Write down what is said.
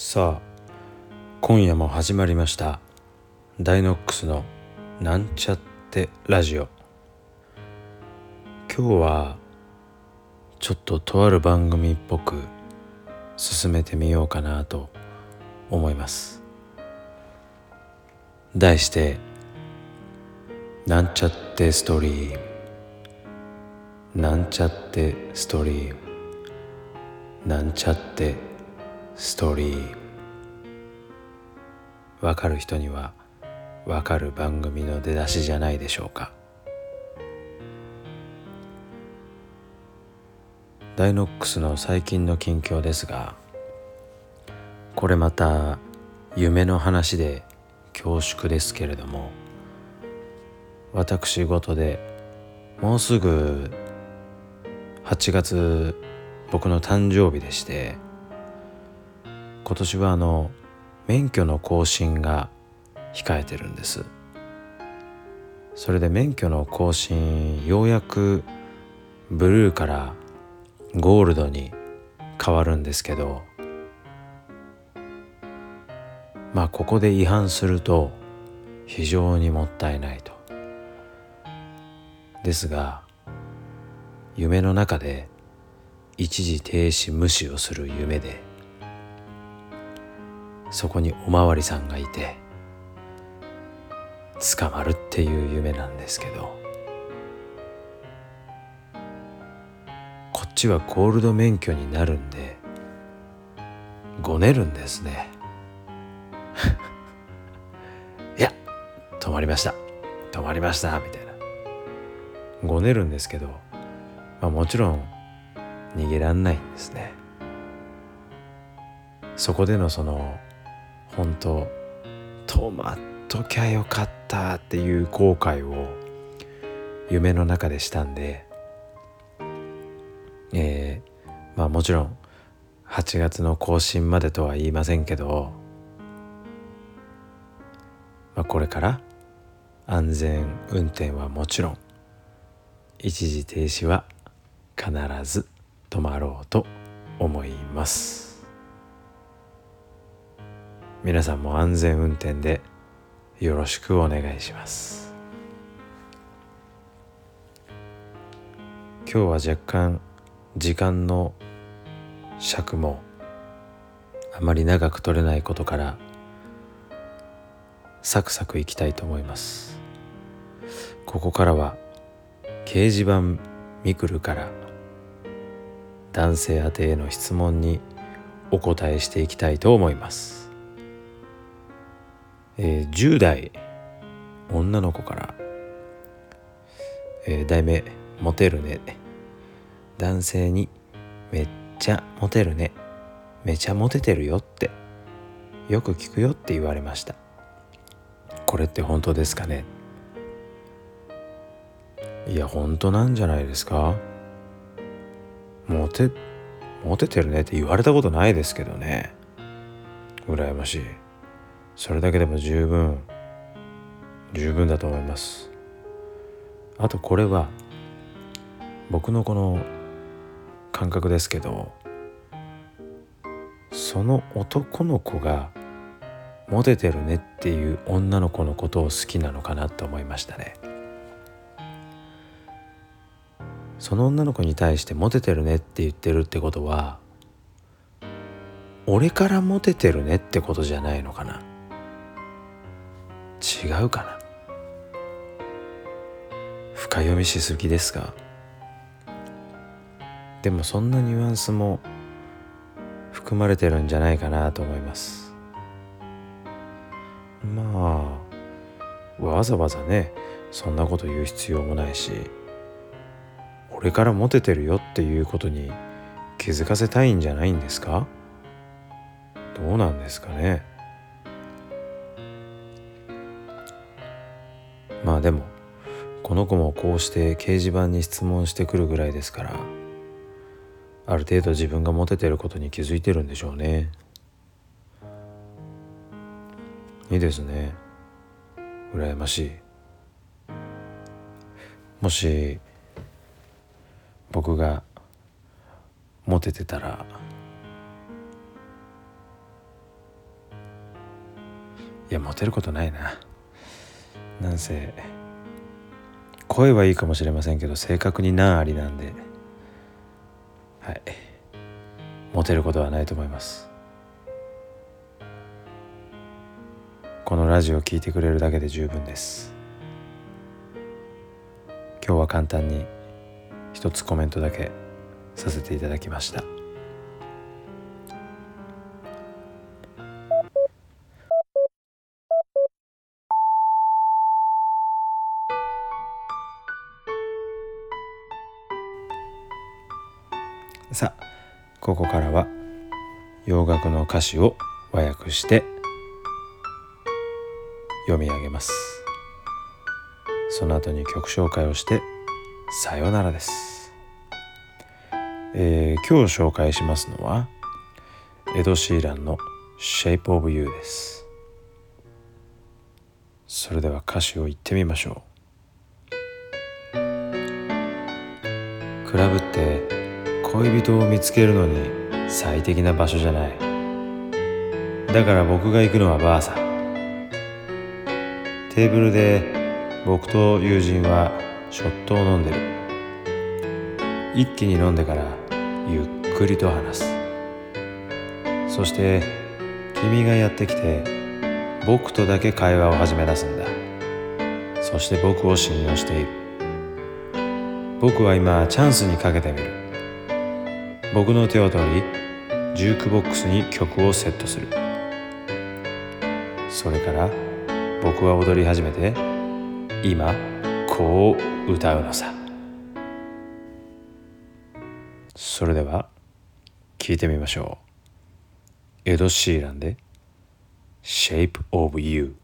さあ今夜も始まりましたダイノックスのなんちゃってラジオ。今日はちょっととある番組っぽく進めてみようかなと思います。題してなんちゃってストーリー。なんちゃってストーリー。なんちゃってストーリー。わかる人にはわかる番組の出だしじゃないでしょうか。ダイノックスの最近の近況ですがこれまた夢の話で恐縮ですけれども私事でもうすぐ8月僕の誕生日でして今年はあの免許の更新が控えてるんです。それで免許の更新ようやくブルーからゴールドに変わるんですけどまあここで違反すると非常にもったいないと。ですが夢の中で一時停止無視をする夢でそこにおまわりさんがいて捕まるっていう夢なんですけどこっちはゴールド免許になるんでごねるんですね。いや止まりました。止まりましたみたいな。ごねるんですけど、まあ、もちろん逃げらんないんですね。そこでのその本当止まっときゃよかったっていう後悔を夢の中でしたんでえー、まあもちろん8月の更新までとは言いませんけど、まあ、これから安全運転はもちろん一時停止は必ず止まろうと思います。皆さんも安全運転でよろしくお願いします。今日は若干時間の尺もあまり長く取れないことからサクサクいきたいと思います。ここからは掲示板ミクルから男性宛てへの質問にお答えしていきたいと思います、えー、10代女の子から、えー、題名「モテるね」男性に「めっちゃモテるね」「めちゃモテてるよ」ってよく聞くよって言われました。これって本当ですかね？いや本当なんじゃないですか？モテモテてるねって言われたことないですけどね。羨ましい。それだけでも十分十分だと思います。あとこれは僕のこの感覚ですけどその男の子がモテてるねっていう女の子のことを好きなのかなと思いましたね。その女の子に対してモテてるねって言ってるってことは俺からモテてるねってことじゃないのかな。違うかな？深読みしすぎですか？でもそんなニュアンスも含まれてるんじゃないかなと思います。まあわざわざねそんなこと言う必要もないし俺からモテてるよっていうことに気づかせたいんじゃないんですか？どうなんですかね？まあでもこの子もこうして掲示板に質問してくるぐらいですからある程度自分がモテてることに気づいてるんでしょうね。いいですね。羨ましい。もし僕がモテてたらいやモテることないな。なんせ声はいいかもしれませんけど正確に難ありなんではい。モテることはないと思います。このラジオを聴いてくれるだけで十分です。今日は簡単に一つコメントだけさせていただきました。さあここからは洋楽の歌詞を和訳して読み上げます。その後に曲紹介をしてさようならです、えー、今日紹介しますのはエド・シーランの Shape of You です。それでは歌詞を言ってみましょう。クラブって恋人を見つけるのに最適な場所じゃない。だから僕が行くのはバーサテーブルで僕と友人はショットを飲んでる。一気に飲んでからゆっくりと話す。そして君がやってきて僕とだけ会話を始め出すんだ。そして僕を信用している。僕は今チャンスにかけてみる。僕の手を取りジュークボックスに曲をセットする。それから僕は踊り始めて今こう歌うのさ。それでは聞いてみましょう。エド・シーランで「Shape of You」